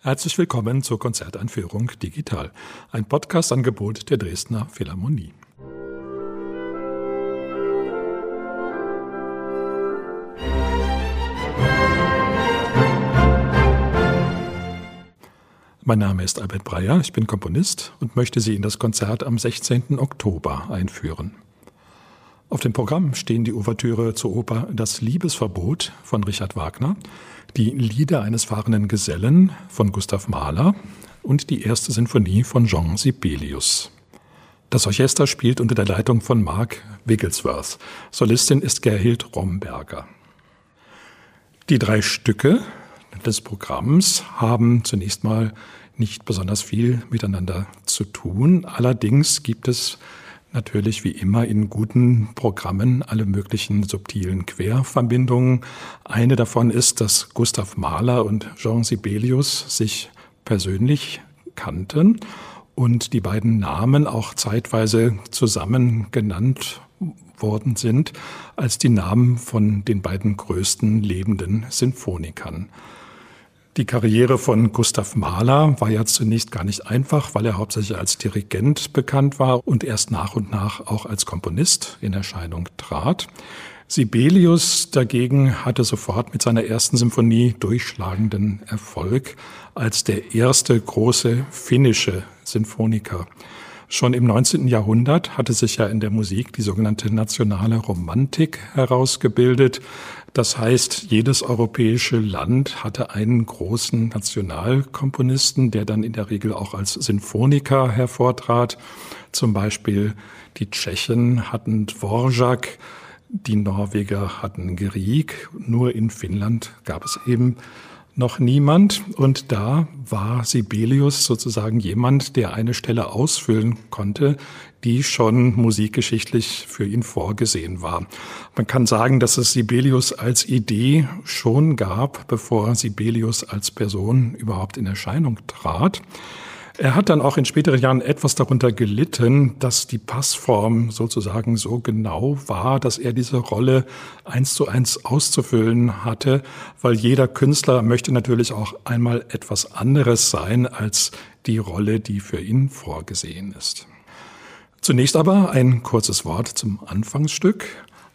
Herzlich willkommen zur Konzerteinführung Digital, ein Podcast-Angebot der Dresdner Philharmonie. Mein Name ist Albert Breyer, ich bin Komponist und möchte Sie in das Konzert am 16. Oktober einführen. Auf dem Programm stehen die Ouvertüre zur Oper Das Liebesverbot von Richard Wagner, die Lieder eines fahrenden Gesellen von Gustav Mahler und die erste Sinfonie von Jean Sibelius. Das Orchester spielt unter der Leitung von Mark Wigglesworth. Solistin ist Gerhild Romberger. Die drei Stücke des Programms haben zunächst mal nicht besonders viel miteinander zu tun. Allerdings gibt es natürlich wie immer in guten Programmen alle möglichen subtilen Querverbindungen. Eine davon ist, dass Gustav Mahler und Jean Sibelius sich persönlich kannten und die beiden Namen auch zeitweise zusammen genannt worden sind als die Namen von den beiden größten lebenden Sinfonikern. Die Karriere von Gustav Mahler war ja zunächst gar nicht einfach, weil er hauptsächlich als Dirigent bekannt war und erst nach und nach auch als Komponist in Erscheinung trat. Sibelius dagegen hatte sofort mit seiner ersten Symphonie durchschlagenden Erfolg als der erste große finnische Sinfoniker. Schon im 19. Jahrhundert hatte sich ja in der Musik die sogenannte nationale Romantik herausgebildet. Das heißt, jedes europäische Land hatte einen großen Nationalkomponisten, der dann in der Regel auch als Sinfoniker hervortrat. Zum Beispiel die Tschechen hatten Dvorak, die Norweger hatten Grieg. Nur in Finnland gab es eben noch niemand. Und da war Sibelius sozusagen jemand, der eine Stelle ausfüllen konnte, die schon musikgeschichtlich für ihn vorgesehen war. Man kann sagen, dass es Sibelius als Idee schon gab, bevor Sibelius als Person überhaupt in Erscheinung trat. Er hat dann auch in späteren Jahren etwas darunter gelitten, dass die Passform sozusagen so genau war, dass er diese Rolle eins zu eins auszufüllen hatte, weil jeder Künstler möchte natürlich auch einmal etwas anderes sein als die Rolle, die für ihn vorgesehen ist. Zunächst aber ein kurzes Wort zum Anfangsstück,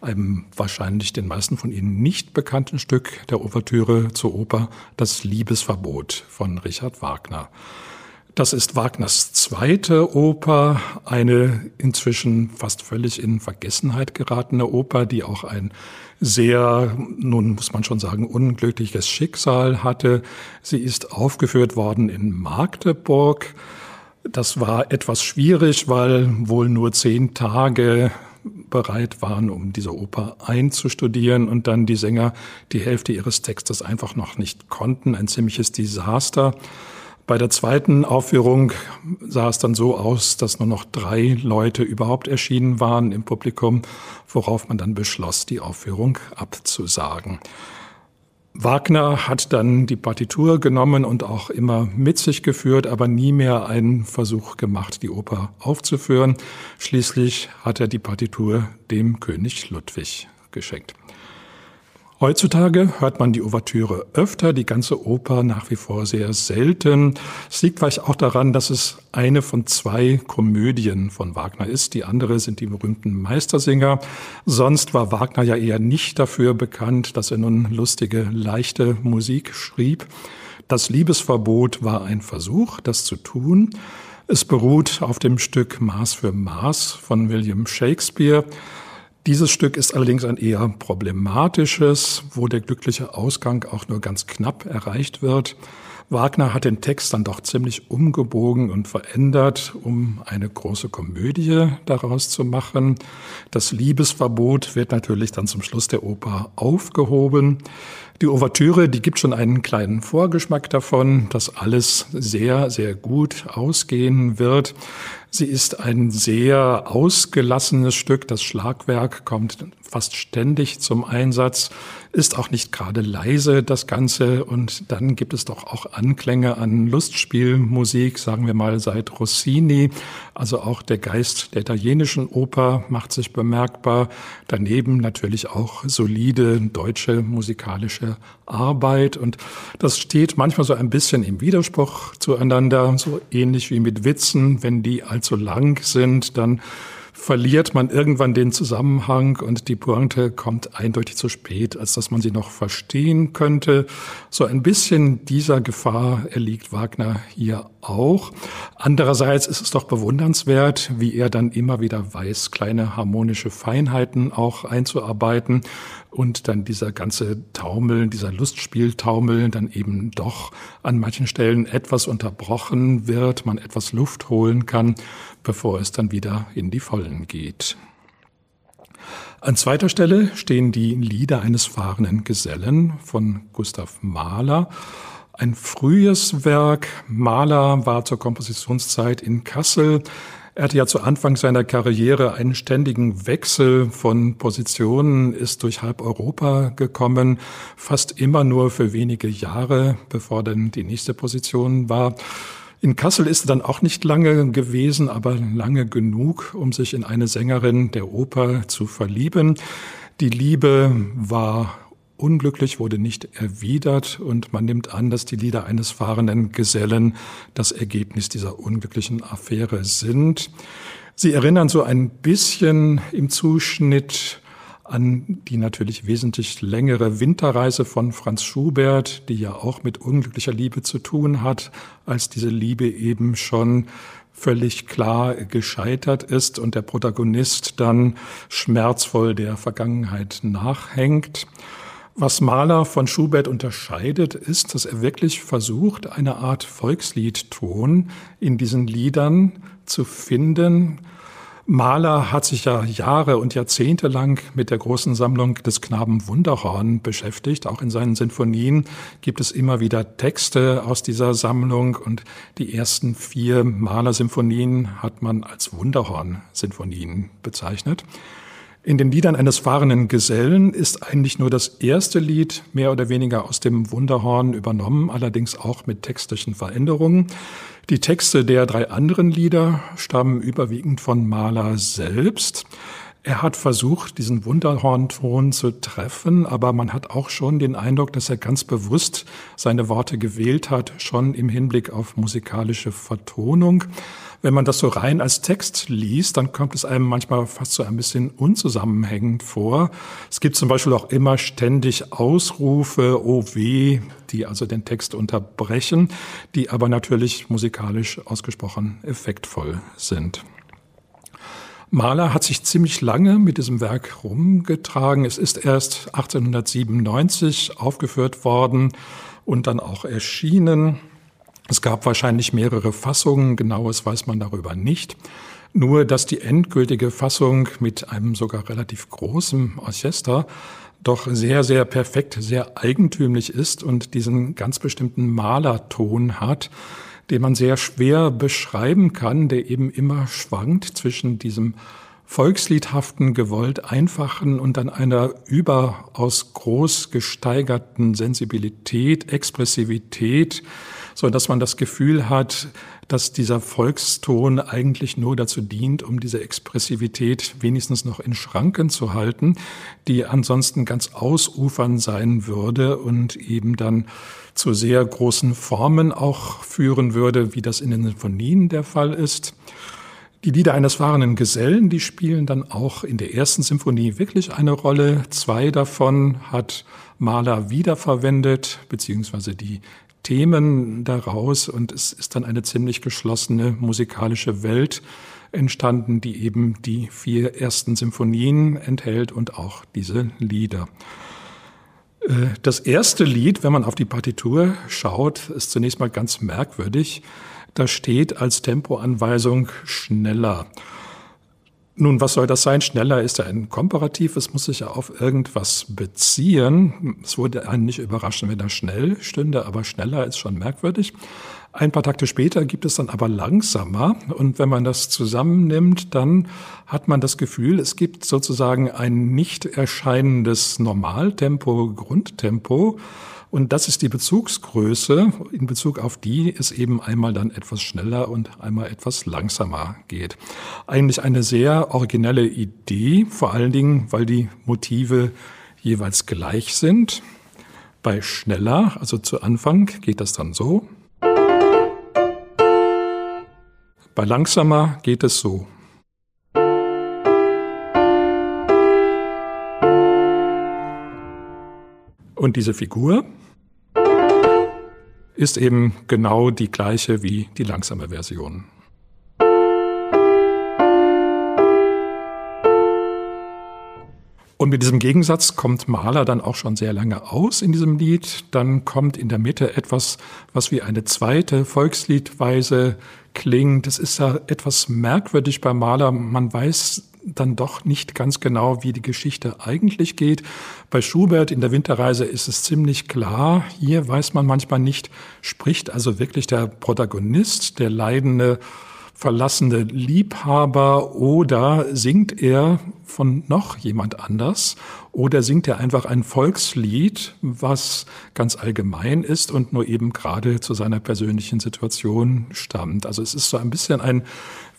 einem wahrscheinlich den meisten von Ihnen nicht bekannten Stück der Ouvertüre zur Oper Das Liebesverbot von Richard Wagner. Das ist Wagners zweite Oper, eine inzwischen fast völlig in Vergessenheit geratene Oper, die auch ein sehr, nun muss man schon sagen, unglückliches Schicksal hatte. Sie ist aufgeführt worden in Magdeburg. Das war etwas schwierig, weil wohl nur zehn Tage bereit waren, um diese Oper einzustudieren und dann die Sänger die Hälfte ihres Textes einfach noch nicht konnten. Ein ziemliches Desaster. Bei der zweiten Aufführung sah es dann so aus, dass nur noch drei Leute überhaupt erschienen waren im Publikum, worauf man dann beschloss, die Aufführung abzusagen. Wagner hat dann die Partitur genommen und auch immer mit sich geführt, aber nie mehr einen Versuch gemacht, die Oper aufzuführen. Schließlich hat er die Partitur dem König Ludwig geschenkt. Heutzutage hört man die Ouvertüre öfter, die ganze Oper nach wie vor sehr selten. Es liegt vielleicht auch daran, dass es eine von zwei Komödien von Wagner ist. Die andere sind die berühmten Meistersinger. Sonst war Wagner ja eher nicht dafür bekannt, dass er nun lustige, leichte Musik schrieb. Das Liebesverbot war ein Versuch, das zu tun. Es beruht auf dem Stück Maß für Maß von William Shakespeare. Dieses Stück ist allerdings ein eher problematisches, wo der glückliche Ausgang auch nur ganz knapp erreicht wird. Wagner hat den Text dann doch ziemlich umgebogen und verändert, um eine große Komödie daraus zu machen. Das Liebesverbot wird natürlich dann zum Schluss der Oper aufgehoben. Die Ouvertüre, die gibt schon einen kleinen Vorgeschmack davon, dass alles sehr, sehr gut ausgehen wird. Sie ist ein sehr ausgelassenes Stück. Das Schlagwerk kommt fast ständig zum Einsatz, ist auch nicht gerade leise, das Ganze. Und dann gibt es doch auch Anklänge an Lustspielmusik, sagen wir mal seit Rossini. Also auch der Geist der italienischen Oper macht sich bemerkbar. Daneben natürlich auch solide deutsche musikalische Arbeit. Und das steht manchmal so ein bisschen im Widerspruch zueinander, so ähnlich wie mit Witzen. Wenn die allzu lang sind, dann verliert man irgendwann den Zusammenhang und die Pointe kommt eindeutig zu spät, als dass man sie noch verstehen könnte. So ein bisschen dieser Gefahr erliegt Wagner hier auch. Andererseits ist es doch bewundernswert, wie er dann immer wieder weiß, kleine harmonische Feinheiten auch einzuarbeiten und dann dieser ganze Taumel, dieser Lustspieltaumel dann eben doch an manchen Stellen etwas unterbrochen wird, man etwas Luft holen kann, bevor es dann wieder in die Vollen geht. An zweiter Stelle stehen die Lieder eines fahrenden Gesellen von Gustav Mahler. Ein frühes Werk. Mahler war zur Kompositionszeit in Kassel. Er hatte ja zu Anfang seiner Karriere einen ständigen Wechsel von Positionen, ist durch halb Europa gekommen, fast immer nur für wenige Jahre, bevor dann die nächste Position war. In Kassel ist er dann auch nicht lange gewesen, aber lange genug, um sich in eine Sängerin der Oper zu verlieben. Die Liebe war unglücklich, wurde nicht erwidert und man nimmt an, dass die Lieder eines fahrenden Gesellen das Ergebnis dieser unglücklichen Affäre sind. Sie erinnern so ein bisschen im Zuschnitt an die natürlich wesentlich längere Winterreise von Franz Schubert, die ja auch mit unglücklicher Liebe zu tun hat, als diese Liebe eben schon völlig klar gescheitert ist und der Protagonist dann schmerzvoll der Vergangenheit nachhängt. Was Mahler von Schubert unterscheidet, ist, dass er wirklich versucht, eine Art Volksliedton in diesen Liedern zu finden. Mahler hat sich ja Jahre und Jahrzehnte lang mit der großen Sammlung des Knaben Wunderhorn beschäftigt. Auch in seinen Sinfonien gibt es immer wieder Texte aus dieser Sammlung und die ersten vier Mahler-Sinfonien hat man als Wunderhorn-Sinfonien bezeichnet. In den Liedern eines fahrenden Gesellen ist eigentlich nur das erste Lied mehr oder weniger aus dem Wunderhorn übernommen, allerdings auch mit textlichen Veränderungen. Die Texte der drei anderen Lieder stammen überwiegend von Mahler selbst. Er hat versucht, diesen Wunderhornton zu treffen, aber man hat auch schon den Eindruck, dass er ganz bewusst seine Worte gewählt hat, schon im Hinblick auf musikalische Vertonung. Wenn man das so rein als Text liest, dann kommt es einem manchmal fast so ein bisschen unzusammenhängend vor. Es gibt zum Beispiel auch immer ständig Ausrufe, oh weh, die also den Text unterbrechen, die aber natürlich musikalisch ausgesprochen effektvoll sind. Mahler hat sich ziemlich lange mit diesem Werk rumgetragen. Es ist erst 1897 aufgeführt worden und dann auch erschienen. Es gab wahrscheinlich mehrere Fassungen, genaues weiß man darüber nicht. Nur, dass die endgültige Fassung mit einem sogar relativ großen Orchester doch sehr, sehr perfekt, sehr eigentümlich ist und diesen ganz bestimmten Malerton hat, den man sehr schwer beschreiben kann, der eben immer schwankt zwischen diesem volksliedhaften, gewollt einfachen und dann einer überaus groß gesteigerten Sensibilität, Expressivität, so dass man das Gefühl hat, dass dieser Volkston eigentlich nur dazu dient, um diese Expressivität wenigstens noch in Schranken zu halten, die ansonsten ganz ausufern sein würde und eben dann zu sehr großen Formen auch führen würde, wie das in den Sinfonien der Fall ist. Die Lieder eines fahrenden Gesellen, die spielen dann auch in der ersten Symphonie wirklich eine Rolle. Zwei davon hat Mahler wiederverwendet, beziehungsweise die Themen daraus und es ist dann eine ziemlich geschlossene musikalische Welt entstanden, die eben die vier ersten Symphonien enthält und auch diese Lieder. Äh, das erste Lied, wenn man auf die Partitur schaut, ist zunächst mal ganz merkwürdig. Da steht als Tempoanweisung schneller. Nun, was soll das sein? Schneller ist ja ein Komparativ, es muss sich ja auf irgendwas beziehen. Es würde einen nicht überraschen, wenn er schnell stünde, aber schneller ist schon merkwürdig. Ein paar Takte später gibt es dann aber langsamer und wenn man das zusammennimmt, dann hat man das Gefühl, es gibt sozusagen ein nicht erscheinendes Normaltempo, Grundtempo und das ist die Bezugsgröße, in Bezug auf die es eben einmal dann etwas schneller und einmal etwas langsamer geht. Eigentlich eine sehr originelle Idee, vor allen Dingen, weil die Motive jeweils gleich sind. Bei schneller, also zu Anfang, geht das dann so. Bei langsamer geht es so. Und diese Figur ist eben genau die gleiche wie die langsame Version. Und mit diesem Gegensatz kommt Mahler dann auch schon sehr lange aus in diesem Lied. Dann kommt in der Mitte etwas, was wie eine zweite Volksliedweise klingt. Es ist ja etwas merkwürdig bei Mahler. Man weiß dann doch nicht ganz genau, wie die Geschichte eigentlich geht. Bei Schubert in der Winterreise ist es ziemlich klar. Hier weiß man manchmal nicht, spricht also wirklich der Protagonist, der leidende verlassene Liebhaber oder singt er von noch jemand anders oder singt er einfach ein Volkslied, was ganz allgemein ist und nur eben gerade zu seiner persönlichen Situation stammt. Also es ist so ein bisschen ein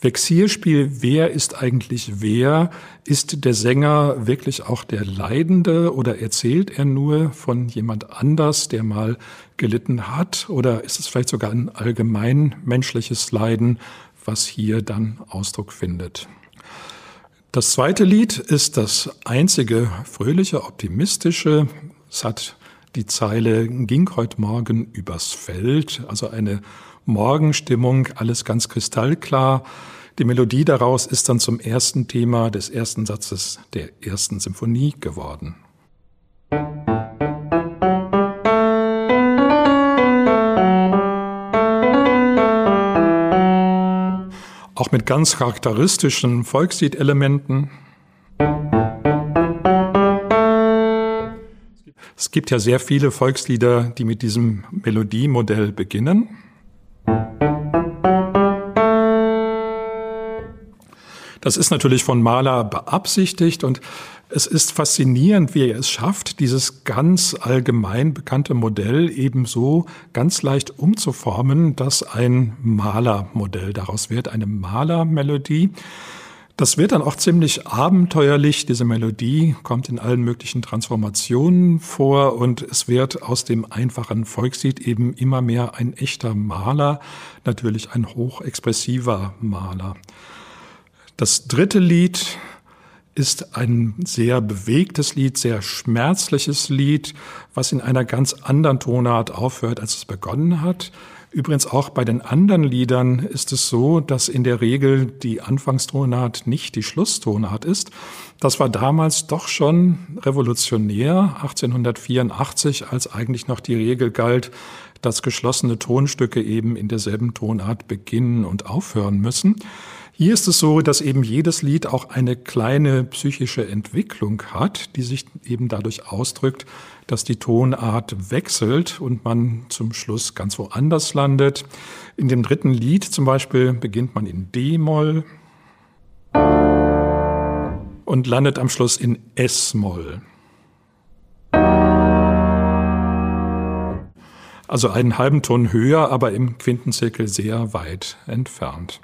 Vexierspiel, wer ist eigentlich wer? Ist der Sänger wirklich auch der Leidende oder erzählt er nur von jemand anders, der mal gelitten hat? Oder ist es vielleicht sogar ein allgemein menschliches Leiden, was hier dann Ausdruck findet. Das zweite Lied ist das einzige fröhliche, optimistische. Es hat die Zeile ging heute Morgen übers Feld, also eine Morgenstimmung, alles ganz kristallklar. Die Melodie daraus ist dann zum ersten Thema des ersten Satzes der ersten Symphonie geworden. auch mit ganz charakteristischen Volksliedelementen. Es gibt ja sehr viele Volkslieder, die mit diesem Melodiemodell beginnen. Das ist natürlich von Mahler beabsichtigt und es ist faszinierend, wie er es schafft, dieses ganz allgemein bekannte Modell ebenso ganz leicht umzuformen, dass ein Malermodell daraus wird, eine Malermelodie. Das wird dann auch ziemlich abenteuerlich. Diese Melodie kommt in allen möglichen Transformationen vor und es wird aus dem einfachen Volkslied eben immer mehr ein echter Maler, natürlich ein hochexpressiver Maler. Das dritte Lied ist ein sehr bewegtes Lied, sehr schmerzliches Lied, was in einer ganz anderen Tonart aufhört, als es begonnen hat. Übrigens auch bei den anderen Liedern ist es so, dass in der Regel die Anfangstonart nicht die Schlusstonart ist. Das war damals doch schon revolutionär, 1884, als eigentlich noch die Regel galt, dass geschlossene Tonstücke eben in derselben Tonart beginnen und aufhören müssen. Hier ist es so, dass eben jedes Lied auch eine kleine psychische Entwicklung hat, die sich eben dadurch ausdrückt, dass die Tonart wechselt und man zum Schluss ganz woanders landet. In dem dritten Lied zum Beispiel beginnt man in D-Moll und landet am Schluss in S-Moll. Also einen halben Ton höher, aber im Quintenzirkel sehr weit entfernt.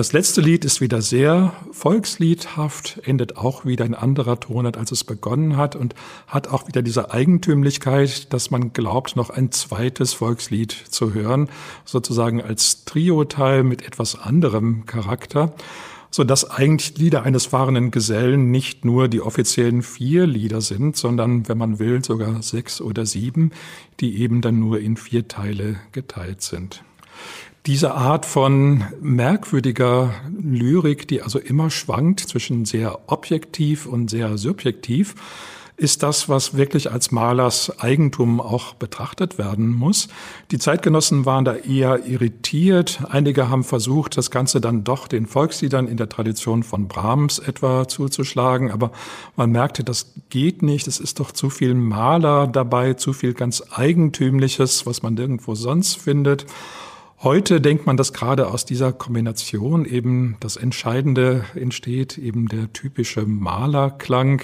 Das letzte Lied ist wieder sehr volksliedhaft, endet auch wieder in anderer Tonart, als es begonnen hat und hat auch wieder diese Eigentümlichkeit, dass man glaubt, noch ein zweites Volkslied zu hören, sozusagen als Trio-Teil mit etwas anderem Charakter so dass eigentlich Lieder eines fahrenden Gesellen nicht nur die offiziellen vier Lieder sind, sondern, wenn man will, sogar sechs oder sieben, die eben dann nur in vier Teile geteilt sind. Diese Art von merkwürdiger Lyrik, die also immer schwankt zwischen sehr objektiv und sehr subjektiv, ist das, was wirklich als Malers Eigentum auch betrachtet werden muss. Die Zeitgenossen waren da eher irritiert. Einige haben versucht, das Ganze dann doch den Volksliedern in der Tradition von Brahms etwa zuzuschlagen, aber man merkte, das geht nicht. Es ist doch zu viel Maler dabei, zu viel ganz Eigentümliches, was man nirgendwo sonst findet. Heute denkt man, dass gerade aus dieser Kombination eben das Entscheidende entsteht, eben der typische Malerklang,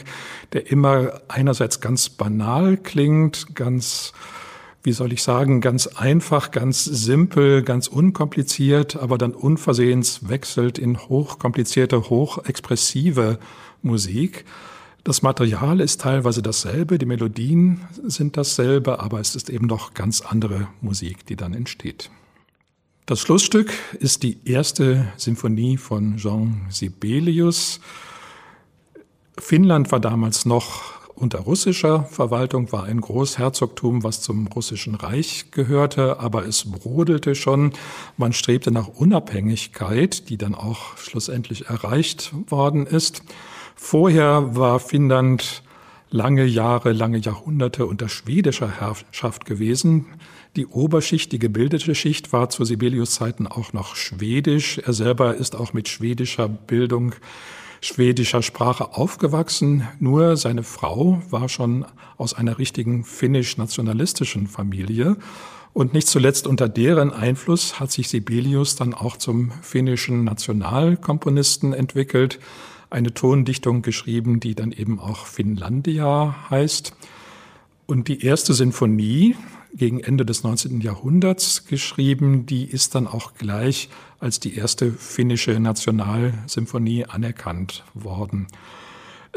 der immer einerseits ganz banal klingt, ganz, wie soll ich sagen, ganz einfach, ganz simpel, ganz unkompliziert, aber dann unversehens wechselt in hochkomplizierte, hochexpressive Musik. Das Material ist teilweise dasselbe, die Melodien sind dasselbe, aber es ist eben doch ganz andere Musik, die dann entsteht. Das Schlussstück ist die erste Sinfonie von Jean Sibelius. Finnland war damals noch unter russischer Verwaltung, war ein Großherzogtum, was zum russischen Reich gehörte, aber es brodelte schon. Man strebte nach Unabhängigkeit, die dann auch schlussendlich erreicht worden ist. Vorher war Finnland lange Jahre, lange Jahrhunderte unter schwedischer Herrschaft gewesen. Die Oberschicht, die gebildete Schicht war zu Sibelius Zeiten auch noch schwedisch. Er selber ist auch mit schwedischer Bildung, schwedischer Sprache aufgewachsen. Nur seine Frau war schon aus einer richtigen finnisch-nationalistischen Familie. Und nicht zuletzt unter deren Einfluss hat sich Sibelius dann auch zum finnischen Nationalkomponisten entwickelt eine Tondichtung geschrieben, die dann eben auch Finlandia heißt. Und die erste Sinfonie, gegen Ende des 19. Jahrhunderts geschrieben, die ist dann auch gleich als die erste finnische Nationalsymphonie anerkannt worden.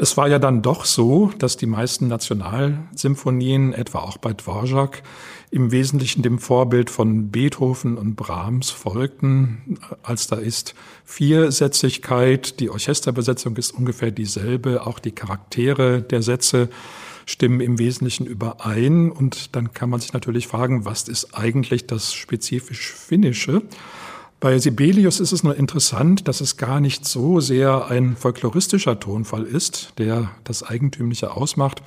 Es war ja dann doch so, dass die meisten Nationalsymphonien, etwa auch bei Dvorak, im Wesentlichen dem Vorbild von Beethoven und Brahms folgten. Als da ist Viersätzigkeit, die Orchesterbesetzung ist ungefähr dieselbe, auch die Charaktere der Sätze stimmen im Wesentlichen überein. Und dann kann man sich natürlich fragen, was ist eigentlich das spezifisch Finnische? Bei Sibelius ist es nur interessant, dass es gar nicht so sehr ein folkloristischer Tonfall ist, der das Eigentümliche ausmacht,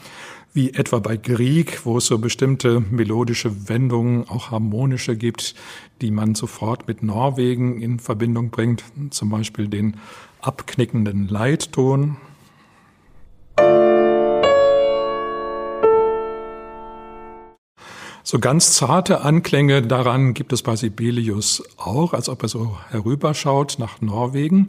wie etwa bei Grieg, wo es so bestimmte melodische Wendungen, auch harmonische gibt, die man sofort mit Norwegen in Verbindung bringt, zum Beispiel den abknickenden Leitton So ganz zarte Anklänge daran gibt es bei Sibelius auch, als ob er so herüberschaut nach Norwegen.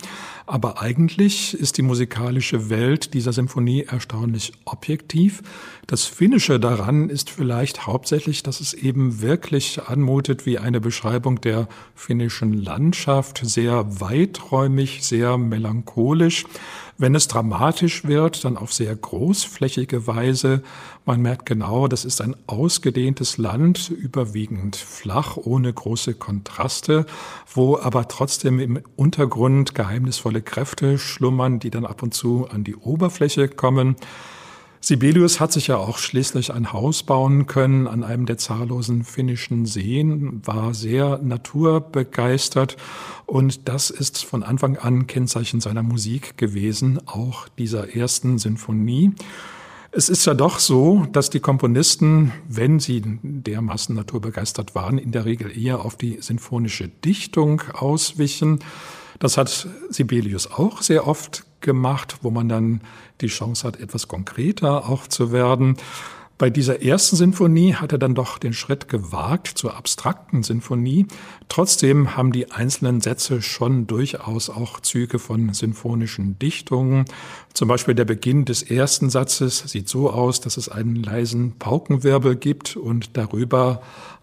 Aber eigentlich ist die musikalische Welt dieser Symphonie erstaunlich objektiv. Das Finnische daran ist vielleicht hauptsächlich, dass es eben wirklich anmutet wie eine Beschreibung der finnischen Landschaft, sehr weiträumig, sehr melancholisch. Wenn es dramatisch wird, dann auf sehr großflächige Weise. Man merkt genau, das ist ein ausgedehntes Land, überwiegend flach, ohne große Kontraste, wo aber trotzdem im Untergrund geheimnisvolle Kräfte schlummern, die dann ab und zu an die Oberfläche kommen. Sibelius hat sich ja auch schließlich ein Haus bauen können an einem der zahllosen finnischen Seen, war sehr naturbegeistert und das ist von Anfang an Kennzeichen seiner Musik gewesen, auch dieser ersten Sinfonie. Es ist ja doch so, dass die Komponisten, wenn sie dermaßen naturbegeistert waren, in der Regel eher auf die sinfonische Dichtung auswichen. Das hat Sibelius auch sehr oft gemacht, wo man dann die Chance hat, etwas konkreter auch zu werden. Bei dieser ersten Sinfonie hat er dann doch den Schritt gewagt zur abstrakten Sinfonie. Trotzdem haben die einzelnen Sätze schon durchaus auch Züge von sinfonischen Dichtungen. Zum Beispiel der Beginn des ersten Satzes sieht so aus, dass es einen leisen Paukenwirbel gibt und darüber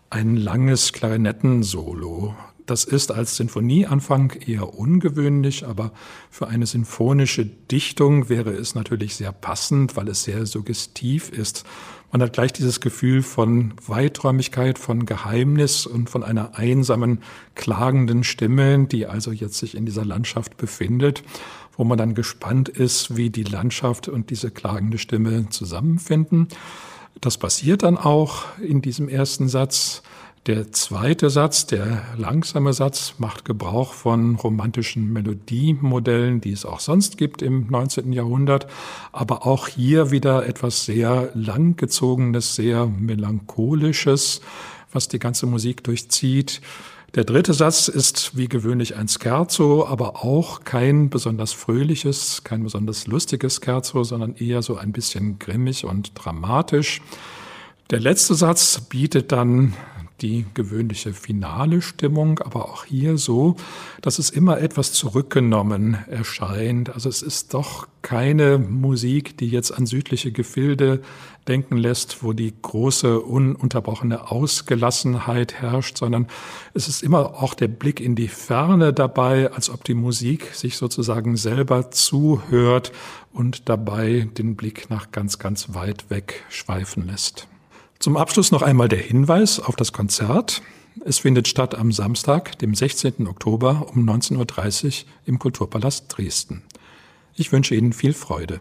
ein langes Klarinettensolo. Das ist als Sinfonieanfang eher ungewöhnlich, aber für eine sinfonische Dichtung wäre es natürlich sehr passend, weil es sehr suggestiv ist. Man hat gleich dieses Gefühl von Weiträumigkeit, von Geheimnis und von einer einsamen, klagenden Stimme, die also jetzt sich in dieser Landschaft befindet, wo man dann gespannt ist, wie die Landschaft und diese klagende Stimme zusammenfinden. Das passiert dann auch in diesem ersten Satz. Der zweite Satz, der langsame Satz, macht Gebrauch von romantischen Melodiemodellen, die es auch sonst gibt im 19. Jahrhundert, aber auch hier wieder etwas sehr langgezogenes, sehr melancholisches, was die ganze Musik durchzieht. Der dritte Satz ist wie gewöhnlich ein Scherzo, aber auch kein besonders fröhliches, kein besonders lustiges Scherzo, sondern eher so ein bisschen grimmig und dramatisch. Der letzte Satz bietet dann die gewöhnliche finale Stimmung, aber auch hier so, dass es immer etwas zurückgenommen erscheint. Also es ist doch keine Musik, die jetzt an südliche Gefilde denken lässt, wo die große, ununterbrochene Ausgelassenheit herrscht, sondern es ist immer auch der Blick in die Ferne dabei, als ob die Musik sich sozusagen selber zuhört und dabei den Blick nach ganz, ganz weit weg schweifen lässt. Zum Abschluss noch einmal der Hinweis auf das Konzert. Es findet statt am Samstag, dem 16. Oktober um 19.30 Uhr im Kulturpalast Dresden. Ich wünsche Ihnen viel Freude.